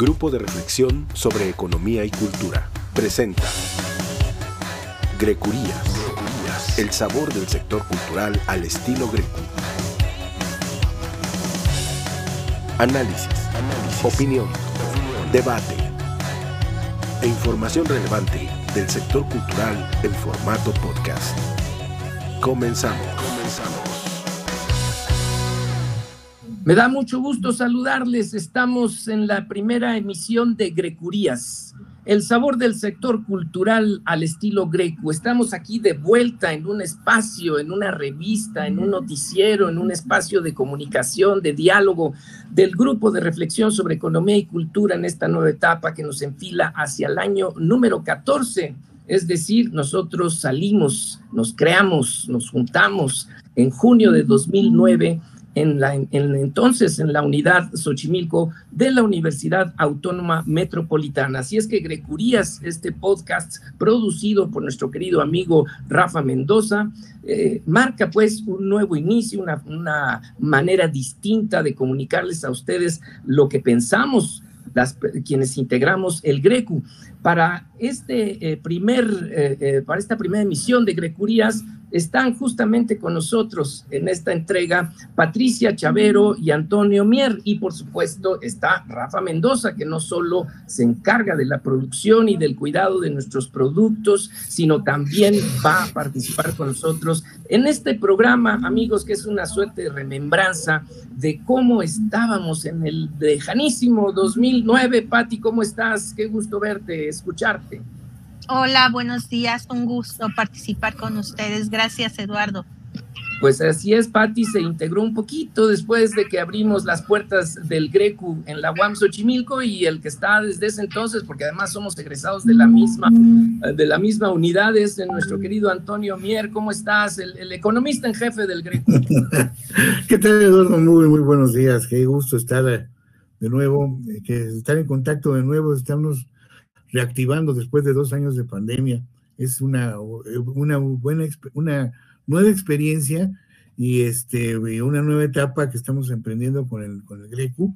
Grupo de Reflexión sobre Economía y Cultura. Presenta Grecurías. El sabor del sector cultural al estilo greco. Análisis, opinión, debate e información relevante del sector cultural en formato podcast. Comenzamos. Me da mucho gusto saludarles. Estamos en la primera emisión de Grecurías, el sabor del sector cultural al estilo greco. Estamos aquí de vuelta en un espacio, en una revista, en un noticiero, en un espacio de comunicación, de diálogo del grupo de reflexión sobre economía y cultura en esta nueva etapa que nos enfila hacia el año número 14. Es decir, nosotros salimos, nos creamos, nos juntamos en junio de 2009 en la entonces en la unidad Xochimilco de la Universidad Autónoma Metropolitana. Así es que Grecurías, este podcast producido por nuestro querido amigo Rafa Mendoza, eh, marca pues un nuevo inicio, una, una manera distinta de comunicarles a ustedes lo que pensamos las, quienes integramos el Grecu. Para, este, eh, primer, eh, para esta primera emisión de Grecurías están justamente con nosotros en esta entrega Patricia Chavero y Antonio Mier. Y por supuesto está Rafa Mendoza, que no solo se encarga de la producción y del cuidado de nuestros productos, sino también va a participar con nosotros en este programa, amigos, que es una suerte de remembranza de cómo estábamos en el lejanísimo 2009. Pati, ¿cómo estás? Qué gusto verte, escucharte. Hola, buenos días. Un gusto participar con ustedes. Gracias, Eduardo. Pues así es, Patti se integró un poquito después de que abrimos las puertas del Grecu en la UAM Xochimilco y el que está desde ese entonces, porque además somos egresados de la misma, de la misma unidad, es nuestro querido Antonio Mier. ¿Cómo estás? El, economista en jefe del Grecu. ¿Qué tal, Eduardo? Muy, muy buenos días. Qué gusto estar de nuevo, eh, que estar en contacto de nuevo. Estamos reactivando después de dos años de pandemia. Es una, una buena, una nueva experiencia y este, una nueva etapa que estamos emprendiendo con el, con el GRECU,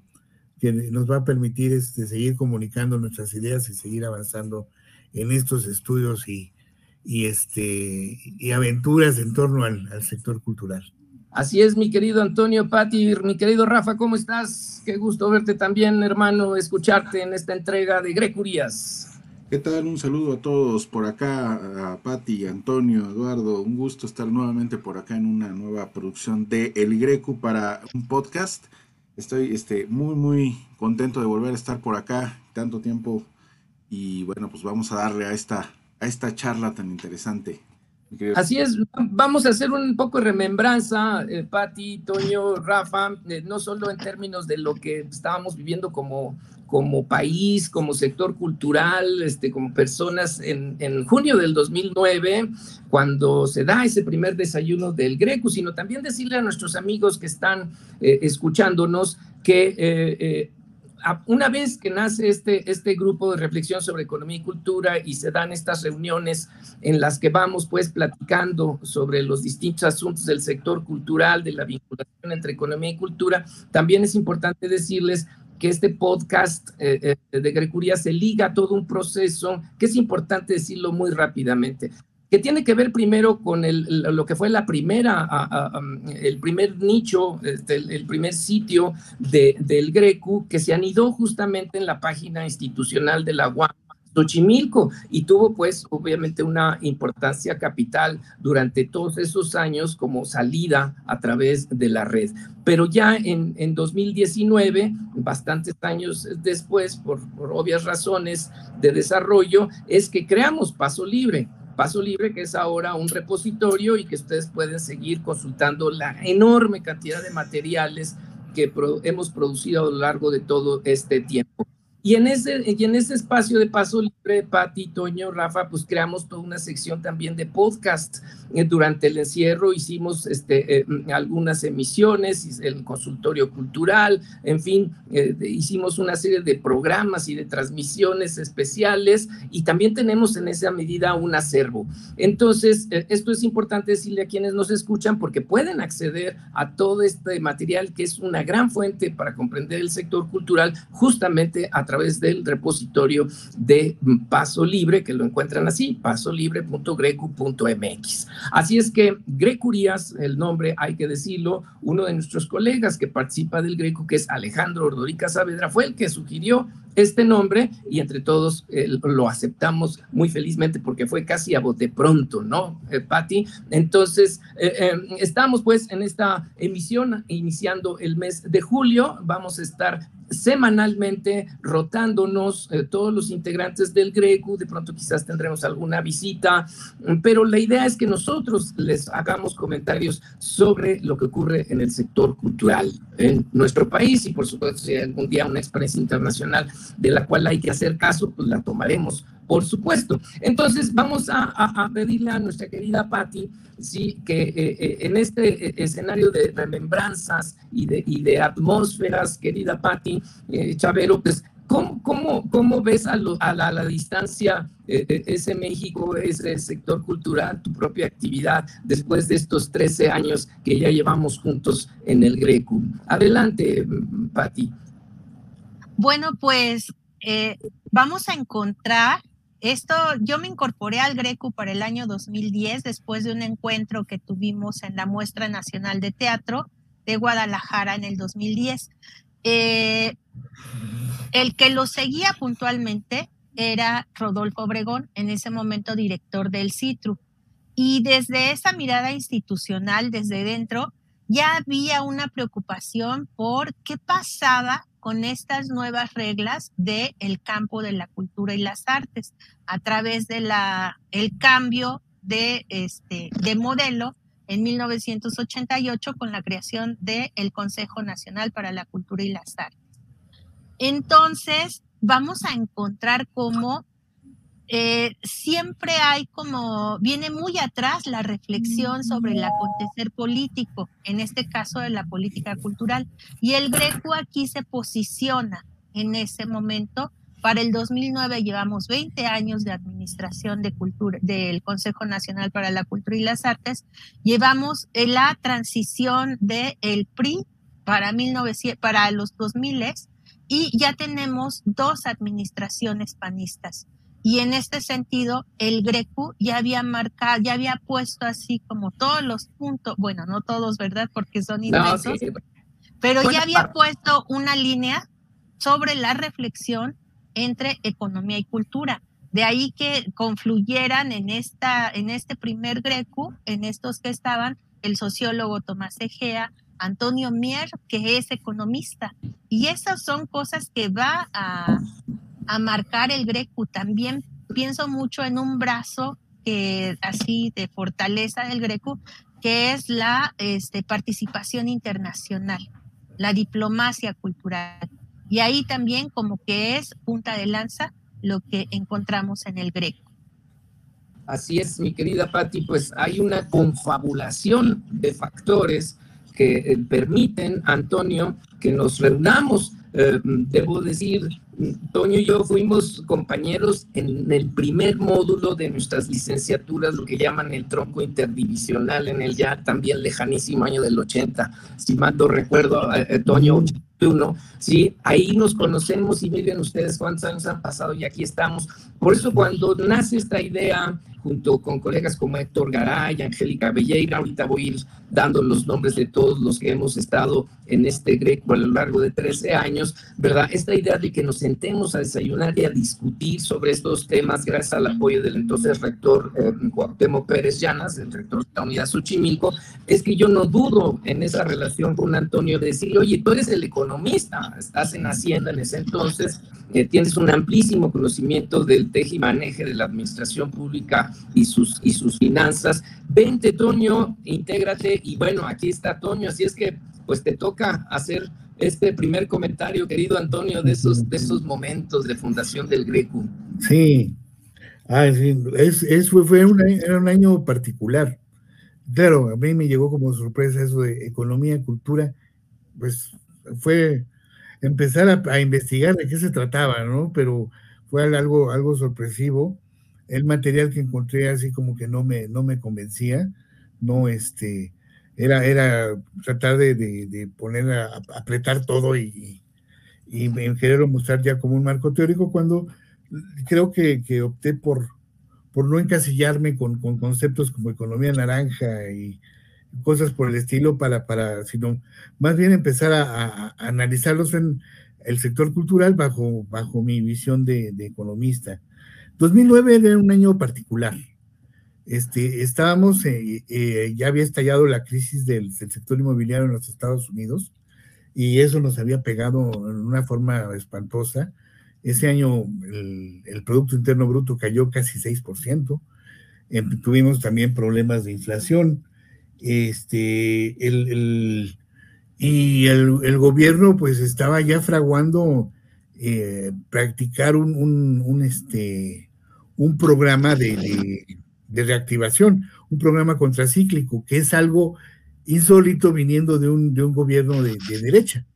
que nos va a permitir este, seguir comunicando nuestras ideas y seguir avanzando en estos estudios y, y, este, y aventuras en torno al, al sector cultural. Así es, mi querido Antonio Pati, mi querido Rafa, ¿cómo estás? Qué gusto verte también, hermano, escucharte en esta entrega de Grecurías. ¿Qué tal? Un saludo a todos por acá, a Pati, Antonio, Eduardo. Un gusto estar nuevamente por acá en una nueva producción de El Grecu para un podcast. Estoy este, muy, muy contento de volver a estar por acá tanto tiempo. Y bueno, pues vamos a darle a esta, a esta charla tan interesante. Así es, vamos a hacer un poco de remembranza, eh, Pati, Toño, Rafa, eh, no solo en términos de lo que estábamos viviendo como, como país, como sector cultural, este, como personas en, en, junio del 2009, cuando se da ese primer desayuno del Greco, sino también decirle a nuestros amigos que están eh, escuchándonos que eh, una vez que nace este, este grupo de reflexión sobre economía y cultura y se dan estas reuniones en las que vamos pues platicando sobre los distintos asuntos del sector cultural, de la vinculación entre economía y cultura, también es importante decirles que este podcast eh, eh, de Grecuría se liga a todo un proceso que es importante decirlo muy rápidamente que tiene que ver primero con el, lo que fue la primera, el primer nicho, este, el, primer sitio de, del Grecu, que se anidó justamente en la página institucional de la UAM. Xochimilco y tuvo pues obviamente una importancia capital durante todos esos años como salida a través de la red. Pero ya en, en 2019, bastantes años después, por, por obvias razones de desarrollo, es que creamos Paso Libre Paso Libre, que es ahora un repositorio y que ustedes pueden seguir consultando la enorme cantidad de materiales que hemos producido a lo largo de todo este tiempo. Y en ese, y en ese espacio de paso libre, Pati, Toño, Rafa, pues creamos toda una sección también de podcast. Eh, durante el encierro hicimos este, eh, algunas emisiones, el consultorio cultural, en fin, eh, hicimos una serie de programas y de transmisiones especiales y también tenemos en esa medida un acervo. Entonces, esto es importante decirle a quienes nos escuchan porque pueden acceder a todo este material que es una gran fuente para comprender el sector cultural justamente a través través del repositorio de Paso Libre, que lo encuentran así, pasolibre.grecu.mx. Así es que Grecurías, el nombre hay que decirlo, uno de nuestros colegas que participa del Greco, que es Alejandro Ordorica Saavedra, fue el que sugirió este nombre y entre todos eh, lo aceptamos muy felizmente porque fue casi a bote pronto, ¿no, eh, Patti? Entonces, eh, estamos pues en esta emisión iniciando el mes de julio, vamos a estar semanalmente rotándonos todos los integrantes del Greco, de pronto quizás tendremos alguna visita, pero la idea es que nosotros les hagamos comentarios sobre lo que ocurre en el sector cultural en nuestro país y por supuesto si algún día una experiencia internacional de la cual hay que hacer caso, pues la tomaremos, por supuesto. Entonces, vamos a, pedirle a nuestra querida Patti, sí, que eh, eh, en este eh, escenario de remembranzas y de, y de atmósferas, querida Patti, Chavero, pues ¿Cómo, cómo, cómo ves a, la, distancia ese México, ese sector cultural, tu propia actividad después de estos 13 años que ya llevamos juntos en el Greco? Adelante, Patti. Bueno, pues eh, vamos a encontrar esto, yo me incorporé al Greco para el año 2010 después de un encuentro que tuvimos en la Muestra Nacional de Teatro de Guadalajara en el 2010. Eh, el que lo seguía puntualmente era Rodolfo Obregón, en ese momento director del CITRU. Y desde esa mirada institucional, desde dentro, ya había una preocupación por qué pasaba con estas nuevas reglas del el campo de la cultura y las artes a través de la el cambio de este de modelo en 1988 con la creación del el Consejo Nacional para la Cultura y las Artes. Entonces, vamos a encontrar cómo eh, siempre hay como, viene muy atrás la reflexión sobre el acontecer político, en este caso de la política cultural. Y el Greco aquí se posiciona en ese momento. Para el 2009 llevamos 20 años de administración de cultura del Consejo Nacional para la Cultura y las Artes. Llevamos la transición del el PRI para, 1900, para los 2000 y ya tenemos dos administraciones panistas y en este sentido, el Greco ya había marcado, ya había puesto así como todos los puntos, bueno, no todos, ¿verdad? Porque son inmensos, pero ya había puesto una línea sobre la reflexión entre economía y cultura. De ahí que confluyeran en, esta, en este primer Greco, en estos que estaban, el sociólogo Tomás Egea, Antonio Mier, que es economista. Y esas son cosas que va a, a marcar el Greco. También pienso mucho en un brazo que así de fortaleza del Greco, que es la este, participación internacional, la diplomacia cultural. Y ahí también como que es punta de lanza lo que encontramos en el Greco. Así es, mi querida Patti, pues hay una confabulación de factores que eh, permiten, Antonio, que nos reunamos. Eh, debo decir, Toño y yo fuimos compañeros en el primer módulo de nuestras licenciaturas, lo que llaman el tronco interdivisional en el ya también lejanísimo año del 80, si mal no recuerdo, eh, Toño, uno, ¿sí? Ahí nos conocemos y miren ustedes cuántos años han pasado y aquí estamos. Por eso cuando nace esta idea, junto con colegas como Héctor Garay, Angélica Belleira, ahorita voy a ir dando los nombres de todos los que hemos estado en este Greco a lo largo de 13 años, ¿verdad? Esta idea de que nos sentemos a desayunar y a discutir sobre estos temas gracias al apoyo del entonces rector eh, Pérez Llanas, el rector de la Unidad Xochimilco, es que yo no dudo en esa relación con Antonio de decirle, oye, tú eres el economista, estás en Hacienda en ese entonces, eh, tienes un amplísimo conocimiento del teje y maneje de la administración pública y sus, y sus finanzas. Vente, Toño, intégrate y bueno, aquí está Toño, así es que pues te toca hacer este primer comentario, querido Antonio, de esos, de esos momentos de fundación del Greco. Sí, ah, es, fue un, era un año particular. Claro, a mí me llegó como sorpresa eso de economía, cultura, pues fue empezar a, a, investigar de qué se trataba, ¿no? Pero fue algo, algo sorpresivo el material que encontré así como que no me, no me convencía, no, este, era, era tratar de, poner, a, apretar todo y, y en quererlo mostrar ya como un marco teórico cuando creo que, que opté por, por no encasillarme con, con, conceptos como economía naranja y cosas por el estilo para, para sino más bien empezar a, a, analizarlos en el sector cultural bajo, bajo mi visión de, de, economista. 2009 era un año particular. Este, estábamos, eh, eh, ya había estallado la crisis del, sector inmobiliario en los Estados Unidos y eso nos había pegado en una forma espantosa. Ese año el, el Producto Interno Bruto cayó casi 6%. Em, tuvimos también problemas de inflación. Este, el, y el, gobierno pues estaba ya fraguando eh, practicar un, este, un programa de, de, reactivación, un programa contracíclico, que es algo insólito viniendo de un, de un gobierno de, de derecha,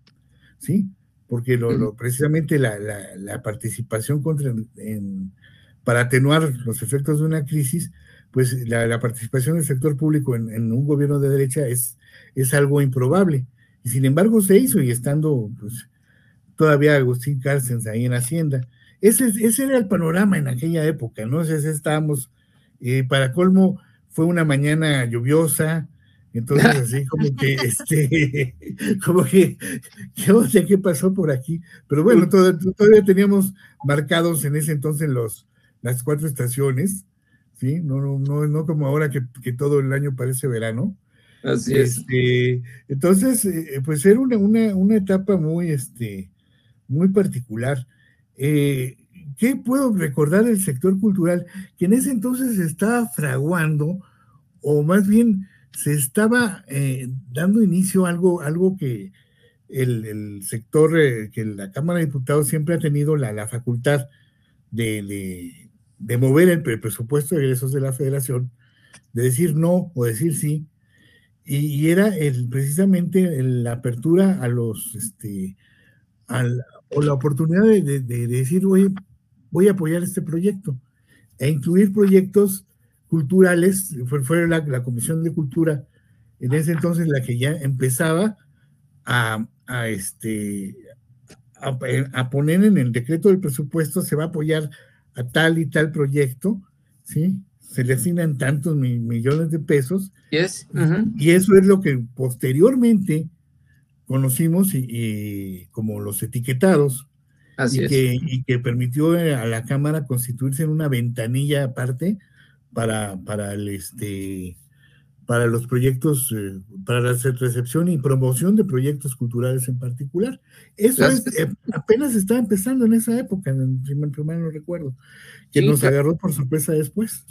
¿sí? Porque lo, lo, precisamente la, la, la participación contra, en, para atenuar los efectos de una crisis, pues la, la participación del sector público en, en, un gobierno de derecha es, es algo improbable. Y sin embargo se hizo y estando pues, todavía Agustín Cárcens ahí en Hacienda. Ese, ese era el panorama en aquella época, ¿no? Entonces estábamos, eh, para colmo, fue una mañana lluviosa, entonces, así como que, este, como que, ¿qué, ¿qué pasó por aquí? Pero bueno, todo, todavía teníamos marcados en ese entonces los, las cuatro estaciones, ¿sí? No, no, no, no como ahora que, que todo el año parece verano. Así es. Este, entonces, eh, pues era una, una, una, etapa muy, este, muy particular. Eh, ¿Qué puedo recordar del sector cultural? Que en ese entonces estaba fraguando, o más bien se estaba eh, dando inicio a algo, algo que el, el sector, eh, que la Cámara de Diputados siempre ha tenido la, la facultad de, de, mover el presupuesto de egresos de la federación, de decir no o decir sí, y, era el, precisamente la apertura a los, este, al, o la oportunidad de, de decir, oye, voy a apoyar este proyecto, e incluir proyectos culturales, fue, fue la, la, Comisión de Cultura en ese entonces la que ya empezaba a, a este, a, a, poner en el decreto del presupuesto, se va a apoyar a tal y tal proyecto, ¿sí? Se le asignan tantos mi, millones de pesos. Yes. Uh -huh. Y eso es lo que posteriormente conocimos y, y como los etiquetados, Así y, es. que, y, que, permitió a la Cámara constituirse en una ventanilla aparte para, para, el, este, para los proyectos, eh, para la recepción y promoción de proyectos culturales en particular. Eso es, eh, apenas estaba empezando en esa época, en primer, primer no recuerdo, que sí, nos agarró por sorpresa después.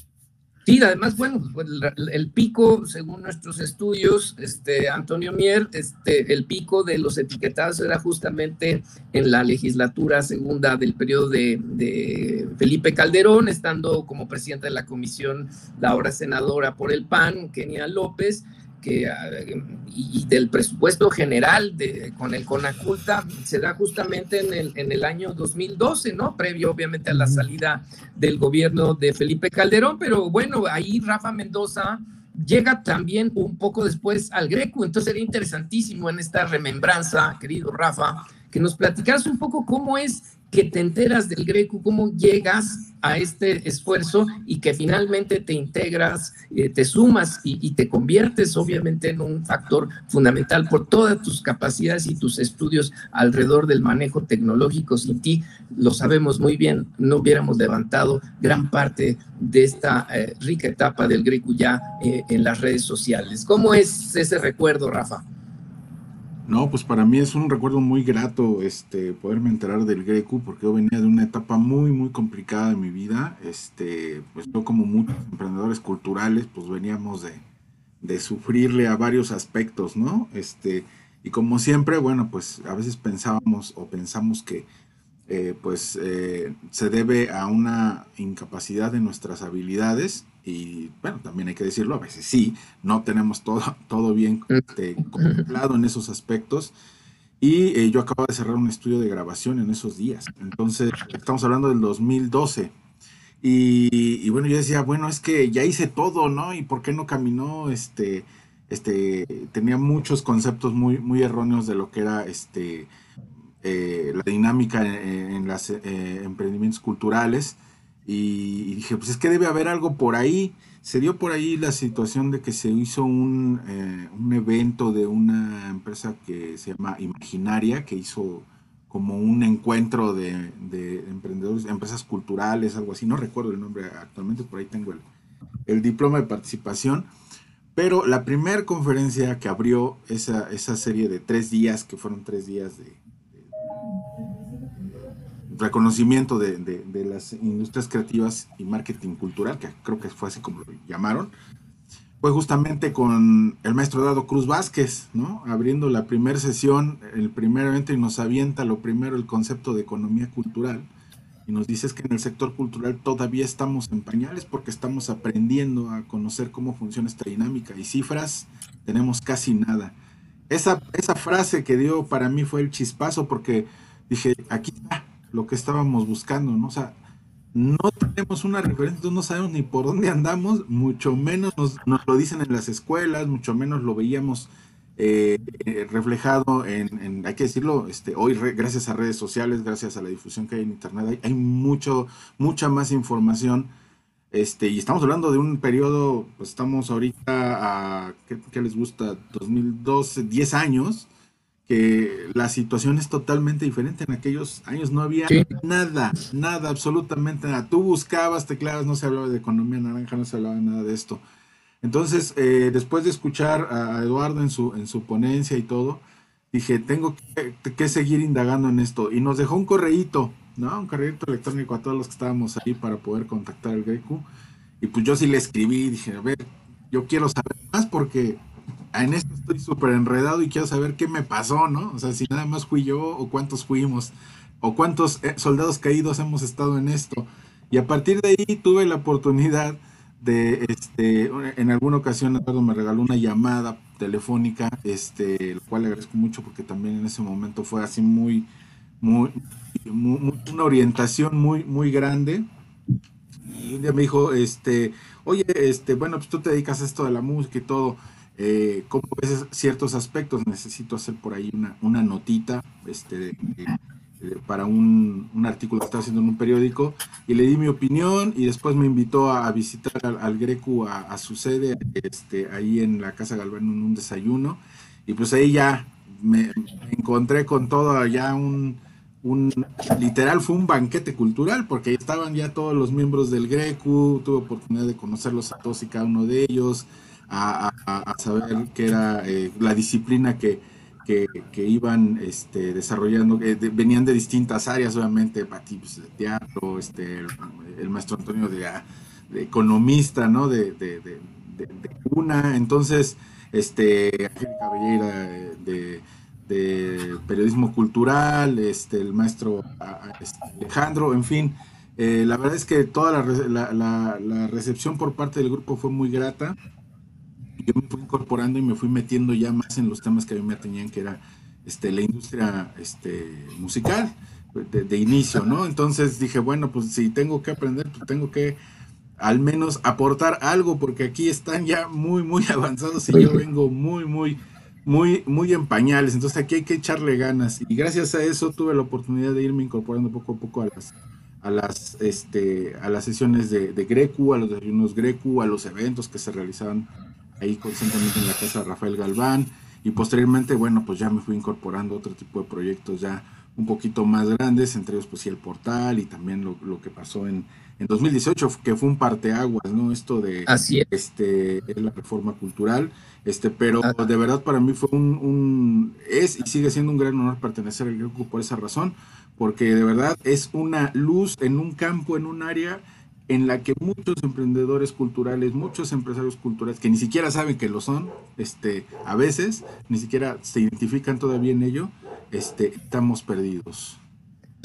Sí, además, bueno, pues, el, pico, según nuestros estudios, este, Antonio Mier, este, el pico de los etiquetados era justamente en la legislatura segunda del periodo de, de Felipe Calderón, estando como presidenta de la comisión, la ahora senadora por el PAN, Kenia López, que, y del presupuesto general de, con el CONACULTA se da justamente en el, en el año 2012, ¿no? Previo obviamente a la salida del gobierno de Felipe Calderón, pero bueno, ahí Rafa Mendoza llega también un poco después al Greco, entonces sería interesantísimo en esta remembranza, querido Rafa, que nos platicaras un poco cómo es que te enteras del Greco, cómo llegas a este esfuerzo y que finalmente te integras, eh, te sumas y, te conviertes obviamente en un factor fundamental por todas tus capacidades y tus estudios alrededor del manejo tecnológico. Sin ti, lo sabemos muy bien, no hubiéramos levantado gran parte de esta eh, rica etapa del Greco ya eh, en las redes sociales. ¿Cómo es ese recuerdo, Rafa? No, pues para mí es un recuerdo muy grato este poderme enterar del Greco porque yo venía de una etapa muy muy complicada de mi vida, este, pues yo como muchos emprendedores culturales, pues veníamos de, de sufrirle a varios aspectos, ¿no? Este, y como siempre, bueno, pues a veces pensábamos o pensamos que eh, pues eh, se debe a una incapacidad de nuestras habilidades y bueno, también hay que decirlo, a veces sí, no tenemos todo, todo bien este, contemplado en esos aspectos. Y eh, yo acabo de cerrar un estudio de grabación en esos días. Entonces, estamos hablando del 2012. Y, y, bueno, yo decía, bueno, es que ya hice todo, ¿no? ¿Y por qué no caminó? Este, este, tenía muchos conceptos muy, muy erróneos de lo que era este, eh, la dinámica en, los emprendimientos culturales y, dije, pues es que debe haber algo por ahí. Se dio por ahí la situación de que se hizo un, un evento de una empresa que se llama Imaginaria, que hizo como un encuentro de, emprendedores, empresas culturales, algo así, no recuerdo el nombre actualmente, por ahí tengo el, diploma de participación, pero la primera conferencia que abrió esa, esa, serie de tres días, que fueron tres días de, reconocimiento de, de, las industrias creativas y marketing cultural, que creo que fue así como lo llamaron, fue justamente con el maestro Dado Cruz Vázquez, ¿no? Abriendo la primera sesión, el primer evento y nos avienta lo primero el concepto de economía cultural y nos dice que en el sector cultural todavía estamos en pañales porque estamos aprendiendo a conocer cómo funciona esta dinámica y cifras tenemos casi nada. Esa, esa frase que dio para mí fue el chispazo porque dije, aquí está lo que estábamos buscando, ¿no? O sea, no tenemos una referencia, no sabemos ni por dónde andamos, mucho menos nos, lo dicen en las escuelas, mucho menos lo veíamos eh, eh, reflejado en, hay que decirlo, este, hoy gracias a redes sociales, gracias a la difusión que hay en internet, hay, mucho, mucha más información. Este, y estamos hablando de un periodo, pues estamos ahorita a, ¿qué, les gusta? 2012, 10 años, que la situación es totalmente diferente. En aquellos años no había nada, nada, absolutamente nada. Tú buscabas, tecladas, no se hablaba de economía naranja, no se hablaba nada de esto. Entonces, eh, después de escuchar a Eduardo en su, en su ponencia y todo, dije, tengo que, seguir indagando en esto. Y nos dejó un correíto, ¿no? Un correíto electrónico a todos los que estábamos ahí para poder contactar al Greco. Y pues yo sí le escribí, dije, a ver, yo quiero saber más porque en esto estoy súper enredado y quiero saber qué me pasó, ¿no? O sea, si nada más fui yo o cuántos fuimos o cuántos eh, soldados caídos hemos estado en esto. Y a partir de ahí tuve la oportunidad de, este, en alguna ocasión Eduardo me regaló una llamada telefónica, este, el cual le agradezco mucho porque también en ese momento fue así muy, muy, una orientación muy, muy grande. Y un día me dijo, este, oye, este, bueno, pues tú te dedicas a esto de la música y todo eh, ¿Cómo ves ciertos aspectos? Necesito hacer por ahí una, una notita este, para un, un, artículo que estaba haciendo en un periódico y le di mi opinión y después me invitó a, visitar al, Greco a, su sede, este, ahí en la Casa Galván en un desayuno y pues ahí ya me, encontré con todo ya un, un, literal fue un banquete cultural porque estaban ya todos los miembros del Greco, tuve oportunidad de conocerlos a todos y cada uno de ellos, a, saber qué era eh, la disciplina que, que, iban este, desarrollando, que venían de distintas áreas, obviamente, pues, de teatro, este, el, maestro Antonio de, economista, ¿no? De, de, una, entonces, este, Angélica de, periodismo cultural, este, el maestro este, Alejandro, en fin, eh, la verdad es que toda la, la, la, recepción por parte del grupo fue muy grata yo me fui incorporando y me fui metiendo ya más en los temas que a mí me tenían, que era este, la industria este, musical de, inicio, ¿no? Entonces dije, bueno, pues si tengo que aprender, pues tengo que al menos aportar algo, porque aquí están ya muy, muy avanzados y yo vengo muy, muy, muy, muy en pañales. Entonces aquí hay que echarle ganas. Y gracias a eso tuve la oportunidad de irme incorporando poco a poco a las, a las, este, a las sesiones de, de Grecu, a los desayunos Grecu, a los eventos que se realizaban ahí constantemente en la casa de Rafael Galván y posteriormente, bueno, pues ya me fui incorporando otro tipo de proyectos ya un poquito más grandes, entre ellos pues sí el portal y también lo, lo que pasó en, en 2018, que fue un parteaguas, ¿no? Esto de Así es. este la reforma cultural, este, pero ah. de verdad para mí fue un, un, es y sigue siendo un gran honor pertenecer al grupo por esa razón, porque de verdad es una luz en un campo, en un área en la que muchos emprendedores culturales, muchos empresarios culturales que ni siquiera saben que lo son, este, a veces ni siquiera se identifican todavía en ello, este, estamos perdidos.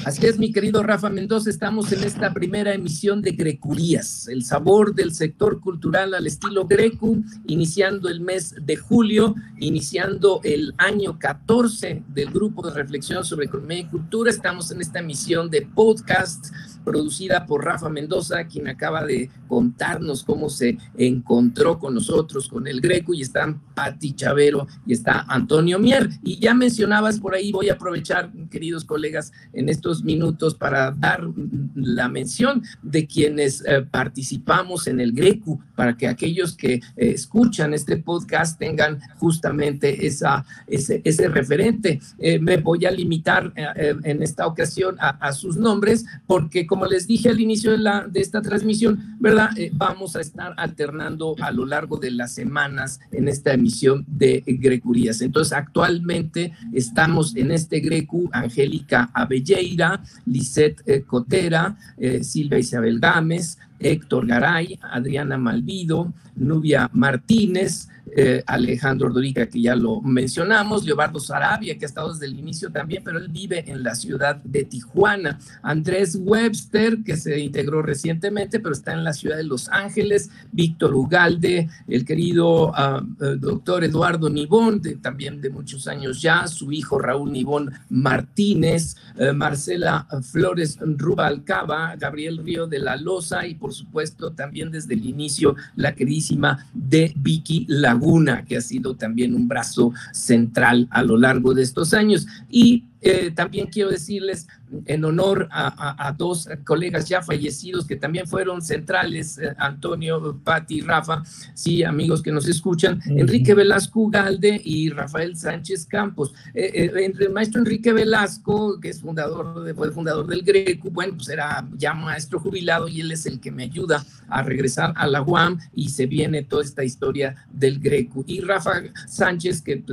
Así es, mi querido Rafa Mendoza, estamos en esta primera emisión de Grecurías, el sabor del sector cultural al estilo Greco, iniciando el mes de julio, iniciando el año 14 del grupo de reflexión sobre economía y cultura. Estamos en esta emisión de podcast producida por Rafa Mendoza, quien acaba de contarnos cómo se encontró con nosotros, con el Greco, y están Pati Chavero y está Antonio Mier. Y ya mencionabas por ahí, voy a aprovechar, queridos colegas, en estos minutos para dar la mención de quienes eh, participamos en el Greco, para que aquellos que eh, escuchan este podcast tengan justamente esa, ese, ese referente. Eh, me voy a limitar en esta ocasión a, sus nombres, porque como les dije al inicio de, la, de esta transmisión, ¿verdad? vamos a estar alternando a lo largo de las semanas en esta emisión de Grecurías. Entonces, actualmente estamos en este Grecu, Angélica Abelleira, Lisette eh, Cotera, eh, Silvia Isabel Gámez, Héctor Garay, Adriana Malvido, Nubia Martínez, eh, Alejandro Ordorica, que ya lo mencionamos, Leobardo Sarabia, que ha estado desde el inicio también, pero él vive en la ciudad de Tijuana, Andrés Webster, que se integró recientemente, pero está en la ciudad de Los Ángeles, Víctor Ugalde, el querido ah, eh, doctor Eduardo Nibón, también de muchos años ya, su hijo Raúl Nibón Martínez, eh, Marcela Flores Rubalcaba, Gabriel Río de la Loza y por supuesto también desde el inicio la queridísima de Vicky Laguna que ha sido también un brazo central a lo largo de estos años. Y eh, también quiero decirles en honor a, dos colegas ya fallecidos que también fueron centrales, eh, Antonio, Patti, Rafa, sí, amigos que nos escuchan, Enrique Velasco Galde y Rafael Sánchez Campos. Eh, el maestro Enrique Velasco, que es fundador, de, fue el fundador del Greco, bueno, pues era ya maestro jubilado y él es el que me ayuda a regresar a la UAM y se viene toda esta historia del Greco. Y Rafa Sánchez, que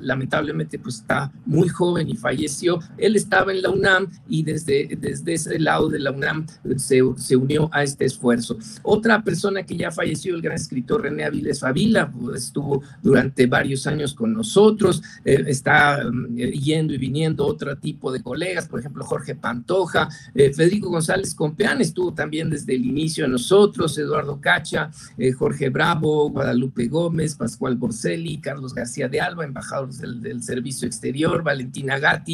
lamentablemente pues está muy joven y fallecido él estaba en la UNAM y desde, desde ese lado de la UNAM se, se unió a este esfuerzo. Otra persona que ya falleció, el gran escritor René Aviles Favila, pues, estuvo durante varios años con nosotros, eh, está mm, yendo y viniendo otro tipo de colegas, por ejemplo, Jorge Pantoja, eh, Federico González Compeán estuvo también desde el inicio de nosotros, Eduardo Cacha, eh, Jorge Bravo, Guadalupe Gómez, Pascual Borselli, Carlos García de Alba, embajadores del, del Servicio Exterior, Valentina Gatti,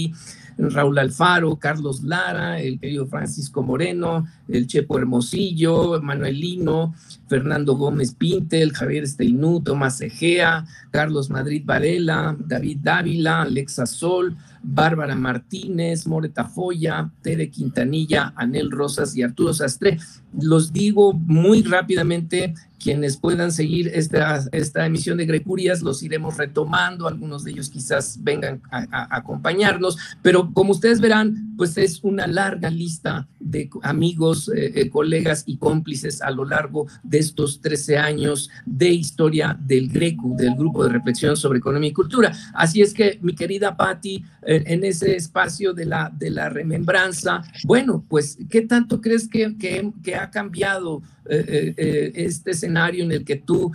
Raúl Alfaro, Carlos Lara, el querido Francisco Moreno, el Chepo Hermosillo, Manuel Lino, Fernando Gómez Pintel, Javier Steinú, Tomás Egea, Carlos Madrid Varela, David Dávila, Alexa Sol, Bárbara Martínez, Moreta Foya, Tere Quintanilla, Anel Rosas y Arturo Sastre. Los digo muy rápidamente, quienes puedan seguir esta, esta emisión de Grecurias, los iremos retomando, algunos de ellos quizás vengan a, acompañarnos, pero como ustedes verán, pues es una larga lista de amigos, eh, eh, colegas y cómplices a lo largo de estos 13 años de historia del Greco, del Grupo de Reflexión sobre Economía y Cultura. Así es que, mi querida Patti, en ese espacio de la, de la remembranza. Bueno, pues, ¿qué tanto crees que, que, ha cambiado eh, eh, eh, este escenario en el que tú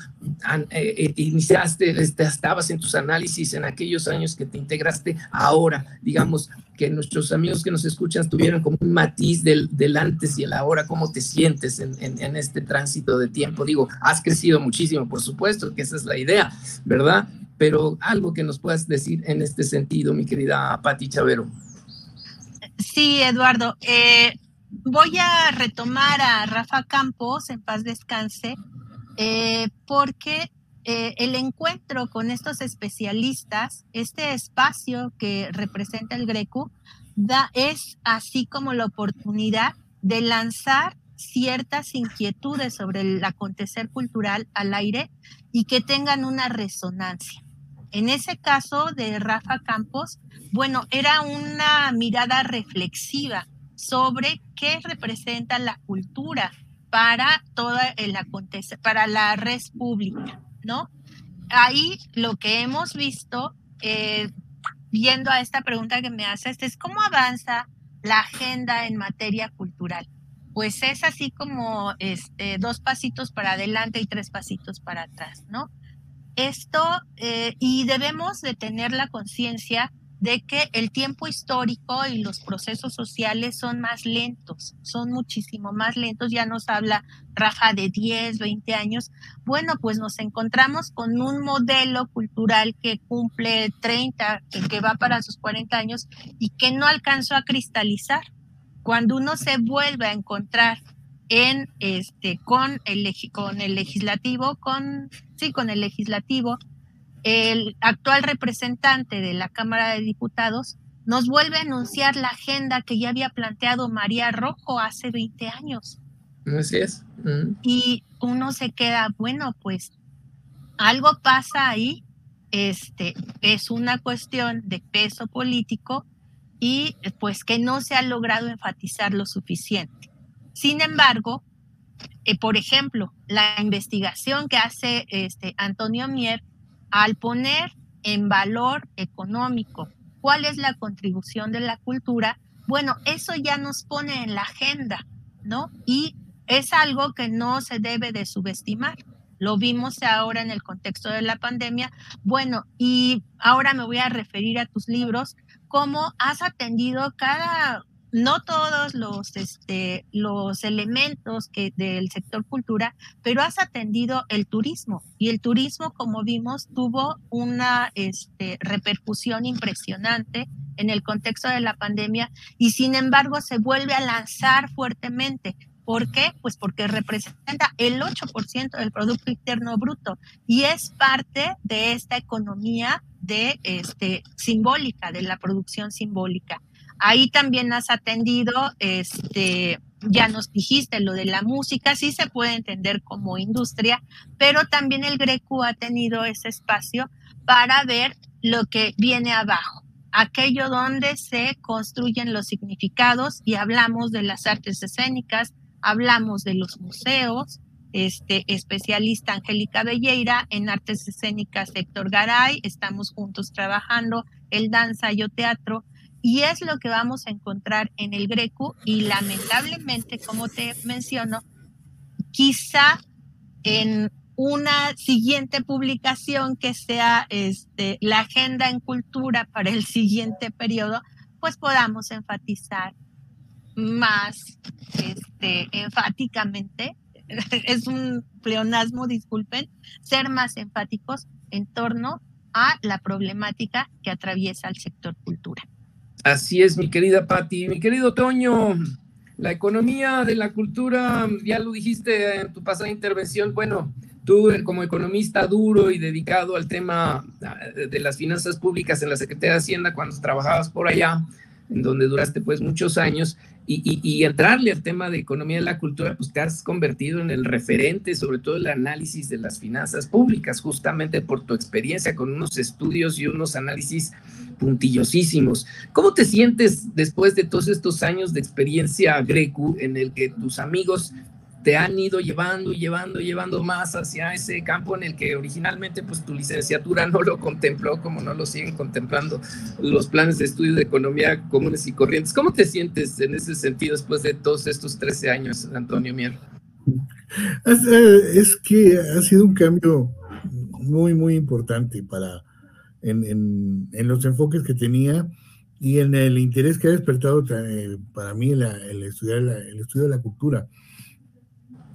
iniciaste, este, estabas en tus análisis en aquellos años que te integraste ahora? Digamos, que nuestros amigos que nos escuchan tuvieran como un matiz del, del antes y el ahora, ¿cómo te sientes en, en, este tránsito de tiempo? Digo, has crecido muchísimo, por supuesto, que esa es la idea, ¿verdad? pero algo que nos puedas decir en este sentido, mi querida Pati Chavero. Sí, Eduardo. Voy a retomar a Rafa Campos, en paz descanse, eh, porque eh, el encuentro con estos especialistas, este espacio que representa el Greco, da, es así como la oportunidad de lanzar ciertas inquietudes sobre el acontecer cultural al aire y que tengan una resonancia. En ese caso de Rafa Campos, bueno, era una mirada reflexiva sobre qué representa la cultura para toda el para la red pública, ¿no? Ahí lo que hemos visto, eh, viendo a esta pregunta que me haces, es cómo avanza la agenda en materia cultural. Pues es así como este, dos pasitos para adelante y tres pasitos para atrás, ¿no? esto eh, y debemos de tener la conciencia de que el tiempo histórico y los procesos sociales son más lentos, son muchísimo más lentos, ya nos habla Rafa de 10, 20 años. Bueno, pues nos encontramos con un modelo cultural que cumple 30, que, que va para sus 40 años y que no alcanzó a cristalizar. cuando uno se vuelve a encontrar en este con el con el legislativo, con sí, con el legislativo, el actual representante de la Cámara de Diputados nos vuelve a anunciar la agenda que ya había planteado María Rojo hace 20 años. Así es. Y uno se queda, bueno, pues algo pasa ahí, este, es una cuestión de peso político y pues que no se ha logrado enfatizar lo suficiente. Sin embargo, eh, por ejemplo, la investigación que hace este, Antonio Mier al poner en valor económico cuál es la contribución de la cultura, bueno, eso ya nos pone en la agenda, ¿no? Y es algo que no se debe de subestimar. Lo vimos ahora en el contexto de la pandemia. Bueno, y ahora me voy a referir a tus libros, cómo has atendido cada no todos los, este, los elementos que, del sector cultura, pero has atendido el turismo y el turismo, como vimos, tuvo una este, repercusión impresionante en el contexto de la pandemia y sin embargo se vuelve a lanzar fuertemente. ¿Por qué? Pues porque representa el 8% del Producto Interno Bruto y es parte de esta economía de este, simbólica, de la producción simbólica. Ahí también has atendido, este, ya nos dijiste lo de la música, sí se puede entender como industria, pero también el Greco ha tenido ese espacio para ver lo que viene abajo, aquello donde se construyen los significados y hablamos de las artes escénicas, hablamos de los museos, este especialista Angélica Belleira en artes escénicas Héctor Garay, estamos juntos trabajando el danza y teatro y es lo que vamos a encontrar en el Greco y lamentablemente, como te menciono, quizá en una siguiente publicación que sea este, la agenda en cultura para el siguiente periodo, pues podamos enfatizar más este, enfáticamente, es un pleonasmo, disculpen, ser más enfáticos en torno a la problemática que atraviesa el sector cultura. Así es, mi querida Patti. Mi querido Toño, la economía de la cultura, ya lo dijiste en tu pasada intervención, bueno, tú como economista duro y dedicado al tema de las finanzas públicas en la Secretaría de Hacienda cuando trabajabas por allá, en donde duraste pues muchos años, y, entrarle al tema de economía de la cultura, pues te has convertido en el referente, sobre todo el análisis de las finanzas públicas, justamente por tu experiencia con unos estudios y unos análisis puntillosísimos. ¿Cómo te sientes después de todos estos años de experiencia Grecu en el que tus amigos te han ido llevando, llevando, llevando más hacia ese campo en el que originalmente pues tu licenciatura no lo contempló, como no lo siguen contemplando los planes de estudio de economía comunes y corrientes. ¿Cómo te sientes en ese sentido después de todos estos 13 años, Antonio Mier? Es que ha sido un cambio muy, muy importante para en, los enfoques que tenía y en el interés que ha despertado eh, para mí el, estudiar el estudio de la cultura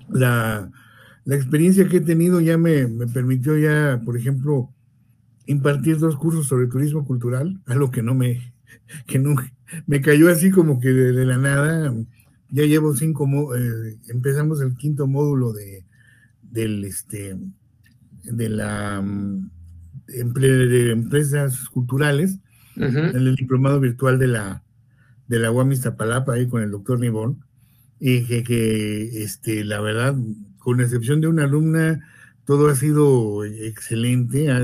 la, experiencia que he tenido ya me, permitió ya, por ejemplo, impartir dos cursos sobre turismo cultural, algo que no me, que no, me cayó así como que de, la nada. Ya llevo cinco, eh, empezamos el quinto módulo de, del, este, de la de empresas culturales, en el diplomado virtual de la, de la UAM Iztapalapa, ahí con el doctor Nibón y que, este, la verdad, con excepción de una alumna, todo ha sido excelente, ha,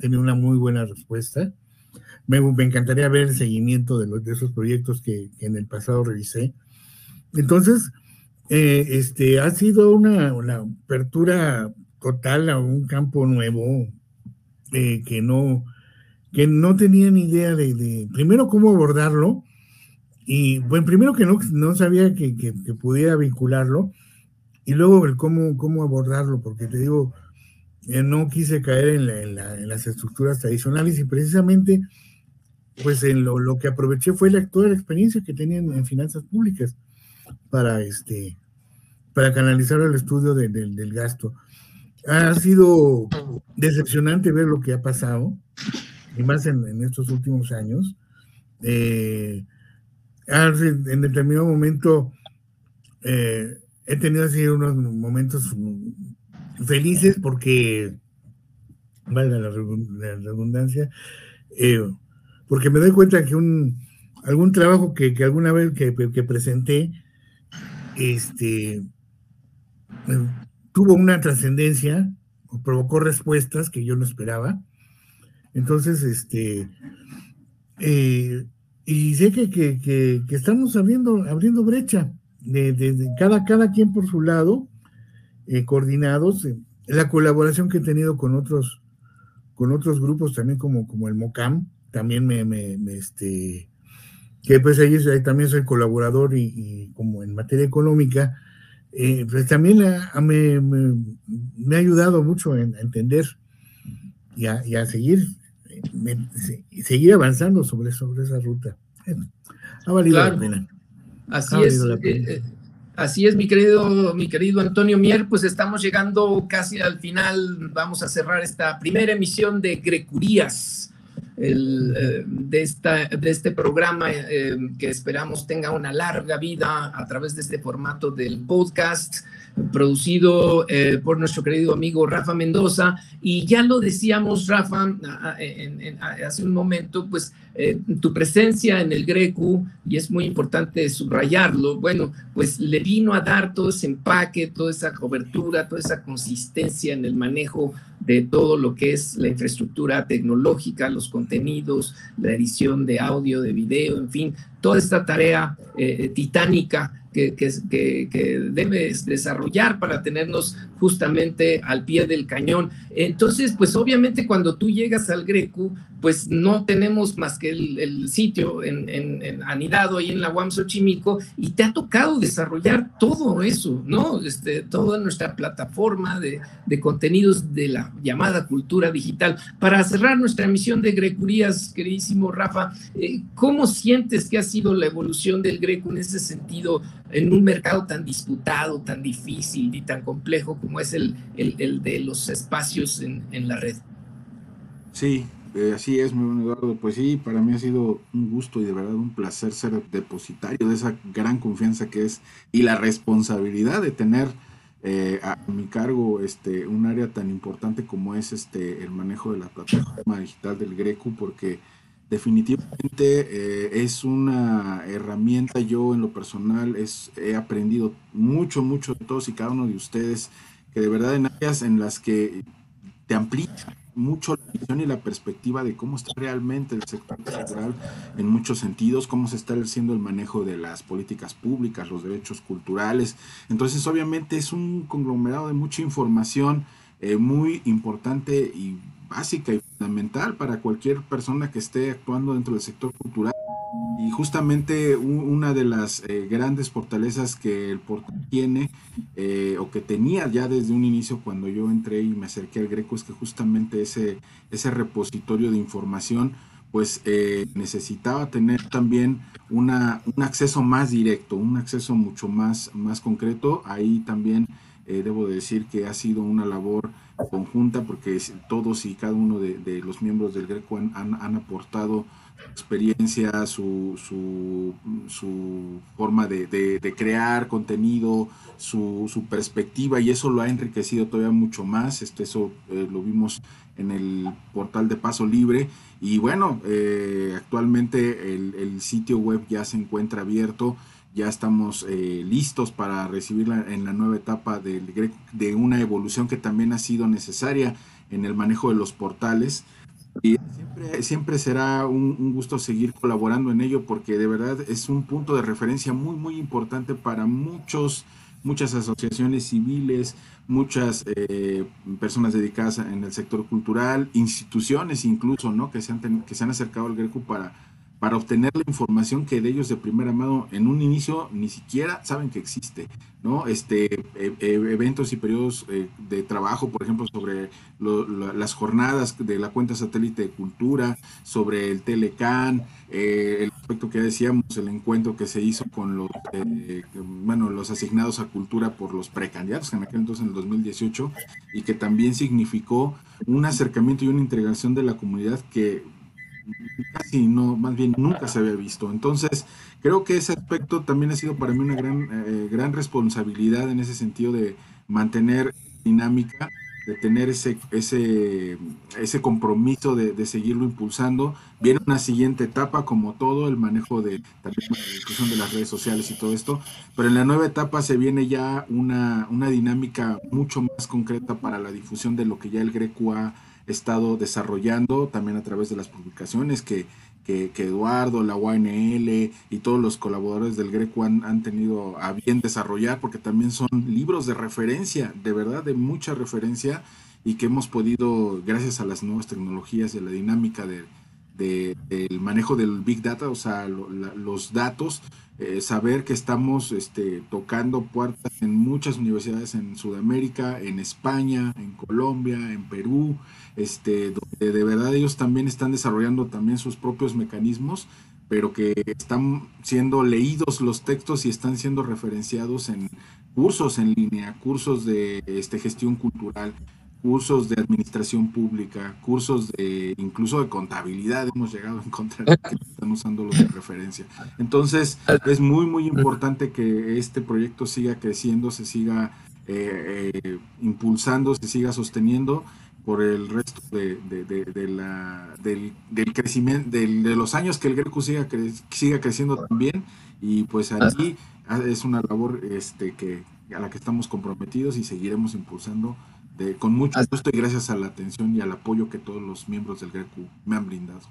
tenido una muy buena respuesta. Me, encantaría ver el seguimiento de, esos proyectos que, en el pasado revisé. Entonces, eh, este, ha sido una, apertura total a un campo nuevo eh, que, no, que no tenía ni idea de, de, primero, cómo abordarlo y bueno, primero que no, no sabía que, que, pudiera vincularlo y luego el cómo, cómo abordarlo, porque te digo, eh, no quise caer en, las estructuras tradicionales y precisamente pues en lo, que aproveché fue la, toda la experiencia que tenía en, finanzas públicas para, este, para canalizar el estudio del gasto. Ha sido decepcionante ver lo que ha pasado, y más en, en estos últimos años. Eh, en determinado momento eh, he tenido así unos momentos felices porque, valga la redundancia, eh, porque me doy cuenta que un, algún trabajo que, alguna vez que, presenté, este, eh, tuvo una trascendencia, provocó respuestas que yo no esperaba. Entonces, este, y sé que, que, estamos abriendo, abriendo brecha de, cada, cada quien por su lado, eh, coordinados, la colaboración que he tenido con otros, con otros grupos también como, como el MOCAM, también me, me, este, que pues ahí, también soy colaborador y, como en materia económica, eh, pues también me, ha ayudado mucho a entender y a, seguir, seguir avanzando sobre, sobre esa ruta. Ha valido la pena. Así es. Eh, eh, así es, mi querido, mi querido Antonio Mier, pues estamos llegando casi al final. Vamos a cerrar esta primera emisión de Grecurías, eh, de, este programa que esperamos tenga una larga vida a través de este formato del podcast producido por nuestro querido amigo Rafa Mendoza. Y ya lo decíamos, Rafa, hace un momento, pues eh, tu presencia en el Greco, y es muy importante subrayarlo, bueno, pues le vino a dar todo ese empaque, toda esa cobertura, toda esa consistencia en el manejo de todo lo que es la infraestructura tecnológica, los contenidos, la edición de audio, de video, en fin, toda esta tarea eh, titánica que, que, que, debes desarrollar para tenernos justamente al pie del cañón. Entonces, pues obviamente cuando tú llegas al Greco, pues no tenemos más que el, sitio en, anidado ahí en la UAM Xochimilco y te ha tocado desarrollar todo eso, ¿no? Este, toda nuestra plataforma de, contenidos de la llamada cultura digital. Para cerrar nuestra emisión de Grecurías, queridísimo Rafa, eh, ¿cómo sientes que ha sido la evolución del Greco en ese sentido en un mercado tan disputado, tan difícil y tan complejo como es el, el, de los espacios en, en la red? Sí, eh, así es, mi buen Eduardo. Pues sí, para mí ha sido un gusto y de verdad un placer ser depositario de esa gran confianza que es y la responsabilidad de tener eh, a mi cargo este un área tan importante como es este el manejo de la plataforma digital del Greco, porque definitivamente eh, es una herramienta. Yo en lo personal es, he aprendido mucho, mucho de todos y cada uno de ustedes, que de verdad en áreas en las que te amplía mucho la visión y la perspectiva de cómo está realmente el sector cultural en muchos sentidos, cómo se está haciendo el manejo de las políticas públicas, los derechos culturales. Entonces, obviamente es un conglomerado de mucha información eh, muy importante y básica y fundamental para cualquier persona que esté actuando dentro del sector cultural y justamente una de las eh, grandes fortalezas que el portal tiene, eh, o que tenía ya desde un inicio cuando yo entré y me acerqué al Greco, es que justamente ese, ese repositorio de información, pues eh, necesitaba tener también una, un acceso más directo, un acceso mucho más, más concreto. Ahí también debo decir que ha sido una labor conjunta porque todos y cada uno de, los miembros del Greco han, han aportado experiencia, su, su, su forma de, crear contenido, su, su, perspectiva, y eso lo ha enriquecido todavía mucho más. Este, eso eh, lo vimos en el portal de Paso Libre. Y bueno, eh, actualmente el, sitio web ya se encuentra abierto. Ya estamos eh, listos para recibirla en la nueva etapa del, de una evolución que también ha sido necesaria en el manejo de los portales. Y siempre, siempre será un, gusto seguir colaborando en ello porque de verdad es un punto de referencia muy, muy importante para muchos, muchas asociaciones civiles, muchas eh, personas dedicadas en el sector cultural, instituciones incluso, ¿no? Que se han, que se han acercado al Greco para para obtener la información que de ellos de primera mano en un inicio ni siquiera saben que existe, ¿no? Este, e, e, eventos y periodos eh, de trabajo, por ejemplo, sobre las jornadas de la cuenta satélite de cultura, sobre el Telecan, eh, el aspecto que decíamos, el encuentro que se hizo con los, eh, bueno, los asignados a cultura por los precandidatos, en aquel entonces en el 2018, y que también significó un acercamiento y una integración de la comunidad que casi no, más bien nunca se había visto. Entonces, creo que ese aspecto también ha sido para mí una gran, eh, gran responsabilidad en ese sentido de mantener dinámica de tener ese, ese, ese compromiso de, seguirlo impulsando. Viene una siguiente etapa, como todo, el manejo de también la difusión de las redes sociales y todo esto, pero en la nueva etapa se viene ya una, una dinámica mucho más concreta para la difusión de lo que ya el Greco ha estado desarrollando, también a través de las publicaciones que, que, Eduardo, la UNL y todos los colaboradores del Greco han, han, tenido a bien desarrollar, porque también son libros de referencia, de verdad, de mucha referencia, y que hemos podido, gracias a las nuevas tecnologías y a la dinámica de, del manejo del Big Data, o sea, los datos, eh, saber que estamos este, tocando puertas en muchas universidades en Sudamérica, en España, en Colombia, en Perú, este, donde de verdad ellos también están desarrollando también sus propios mecanismos, pero que están siendo leídos los textos y están siendo referenciados en cursos en línea, cursos de este, gestión cultural, cursos de administración pública, cursos de incluso de contabilidad hemos llegado a encontrar que están usando los de referencia. Entonces es muy muy importante que este proyecto siga creciendo, se siga eh, eh, impulsando, se siga sosteniendo por el resto de, la, del, crecimiento, de los años que el Greco siga, siga creciendo también. Y pues allí es una labor este, que, a la que estamos comprometidos y seguiremos impulsando de, con mucho gusto y gracias a la atención y al apoyo que todos los miembros del Greco me han brindado.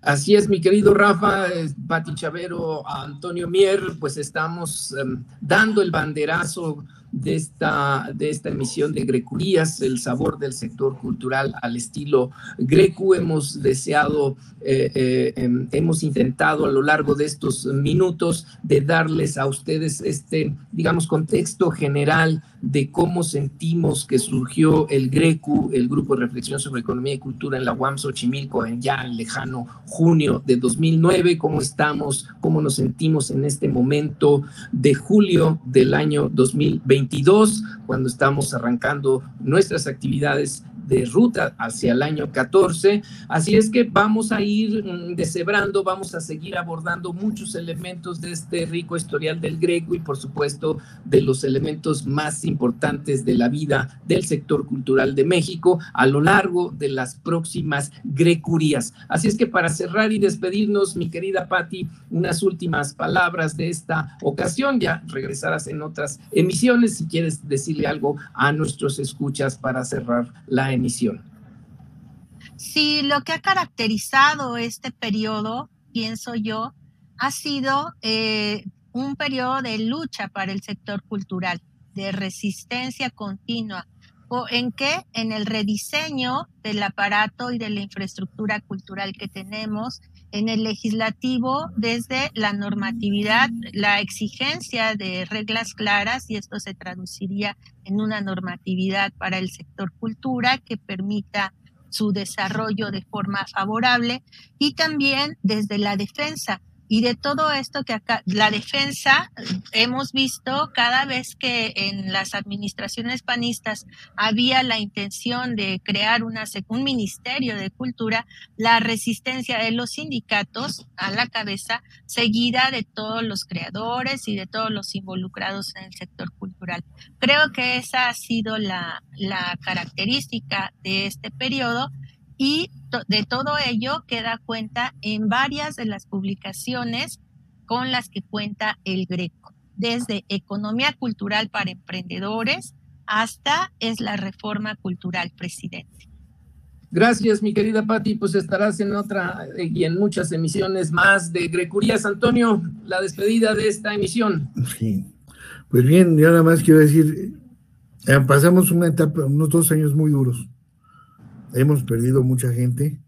Así es, mi querido Rafa, Pati Chavero, Antonio Mier, pues estamos em, dando el banderazo de esta, de esta emisión de Grecurías, el sabor del sector cultural al estilo Grecu. Hemos deseado, eh, eh, em, hemos intentado a lo largo de estos minutos de darles a ustedes este, digamos, contexto general de cómo sentimos que surgió el GRECU, el Grupo de Reflexión sobre Economía y Cultura en la UAM Xochimilco en ya lejano junio de 2009, cómo estamos, cómo nos sentimos en este momento de julio del año 2020 cuando estamos arrancando nuestras actividades de ruta hacia el año 14. Así es que vamos a ir mm, deshebrando, vamos a seguir abordando muchos elementos de este rico historial del Greco y por supuesto de los elementos más importantes de la vida del sector cultural de México a lo largo de las próximas Grecurías. Así es que para cerrar y despedirnos, mi querida Patti, unas últimas palabras de esta ocasión. Ya regresarás en otras emisiones si quieres decirle algo a nuestros escuchas para cerrar la emisión. Sí, lo que ha caracterizado este periodo, pienso yo, ha sido eh, un periodo de lucha para el sector cultural, de resistencia continua. ¿O ¿En qué? En el rediseño del aparato y de la infraestructura cultural que tenemos, en el legislativo desde la normatividad, la exigencia de reglas claras, y esto se traduciría en una normatividad para el sector cultura que permita su desarrollo de forma favorable, y también desde la defensa y de todo esto que acá, la defensa, hemos visto cada vez que en las administraciones panistas había la intención de crear una, un ministerio de cultura, la resistencia de los sindicatos a la cabeza, seguida de todos los creadores y de todos los involucrados en el sector cultural. Creo que esa ha sido la, la característica de este periodo y de todo ello queda cuenta en varias de las publicaciones con las que cuenta el Greco, desde Economía Cultural para Emprendedores hasta es la Reforma Cultural Presidente. Gracias, mi querida Patti. Pues estarás en otra y en muchas emisiones más de Grecurías. Antonio, la despedida de esta emisión. Sí. Pues bien, yo nada más quiero decir, eh, pasamos una etapa, unos dos años muy duros hemos perdido mucha gente.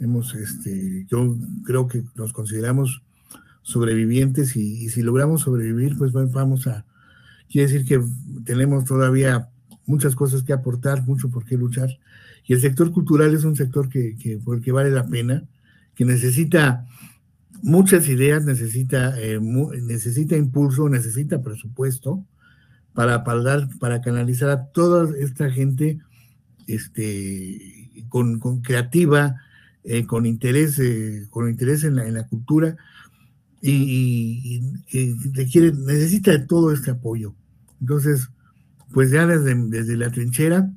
Hemos, este, yo creo que nos consideramos sobrevivientes y, si logramos sobrevivir, pues vamos a, quiere decir que tenemos todavía muchas cosas que aportar, mucho por qué luchar. Y el sector cultural es un sector que, que, que vale la pena, que necesita muchas ideas, necesita, eh, necesita impulso, necesita presupuesto para, para, dar, para canalizar a toda esta gente este, con, creativa eh, con interés, eh, con interés en la, en la cultura y, quiere, necesita todo este apoyo. Entonces, pues ya desde, desde la trinchera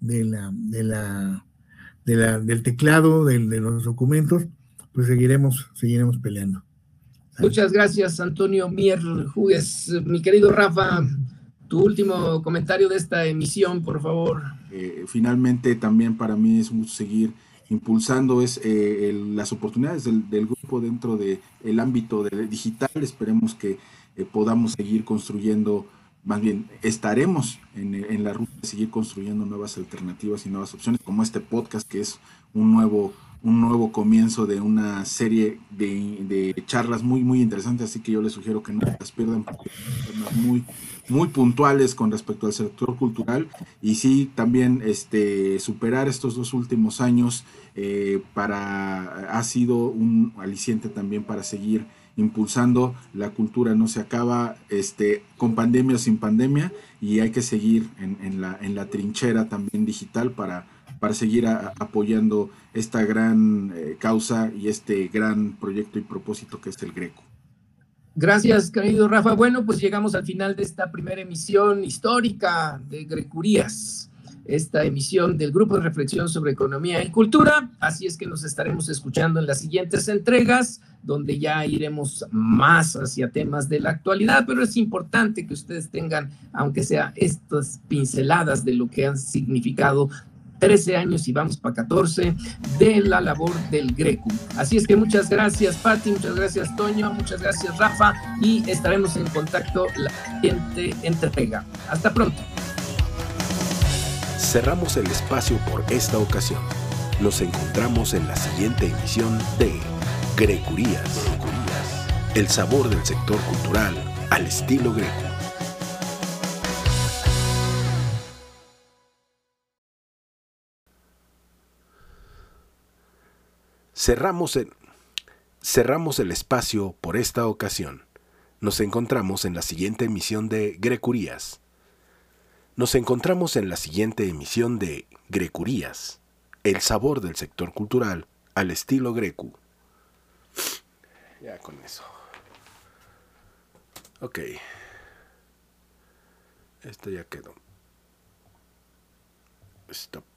de la, de la, del teclado, de, los documentos, pues seguiremos, seguiremos peleando. Muchas gracias, Antonio Mier Jugues. Mi querido Rafa, tu último comentario de esta emisión, por favor. Eh, finalmente, también para mí es mucho seguir impulsando es eh, las oportunidades del, grupo dentro del el ámbito de digital. Esperemos que eh, podamos seguir construyendo, más bien estaremos en, en, la ruta de seguir construyendo nuevas alternativas y nuevas opciones, como este podcast que es un nuevo un nuevo comienzo de una serie de, charlas muy, muy interesantes, así que yo les sugiero que no las pierdan, porque son muy, muy puntuales con respecto al sector cultural. Y sí, también este, superar estos dos últimos años eh, para, ha sido un aliciente también para seguir impulsando. La cultura no se acaba este con pandemia o sin pandemia y hay que seguir en, la, en la trinchera también digital para para seguir apoyando esta gran eh, causa y este gran proyecto y propósito que es el Greco. Gracias, querido Rafa. Bueno, pues llegamos al final de esta primera emisión histórica de Grecurías, esta emisión del Grupo de Reflexión sobre Economía y Cultura. Así es que nos estaremos escuchando en las siguientes entregas, donde ya iremos más hacia temas de la actualidad, pero es importante que ustedes tengan, aunque sea estas pinceladas de lo que han significado 13 años y vamos para 14 de la labor del Greco. Así es que muchas gracias Patti, muchas gracias Toño, muchas gracias Rafa y estaremos en contacto la siguiente entrega. Hasta pronto. Cerramos el espacio por esta ocasión. Nos encontramos en la siguiente emisión de Grecurías. El sabor del sector cultural al estilo greco. Cerramos el, cerramos el espacio por esta ocasión. Nos encontramos en la siguiente emisión de Grecurías. Nos encontramos en la siguiente emisión de Grecurías, el sabor del sector cultural al estilo greco. Ya con eso. Ok. Esto ya quedó. Stop.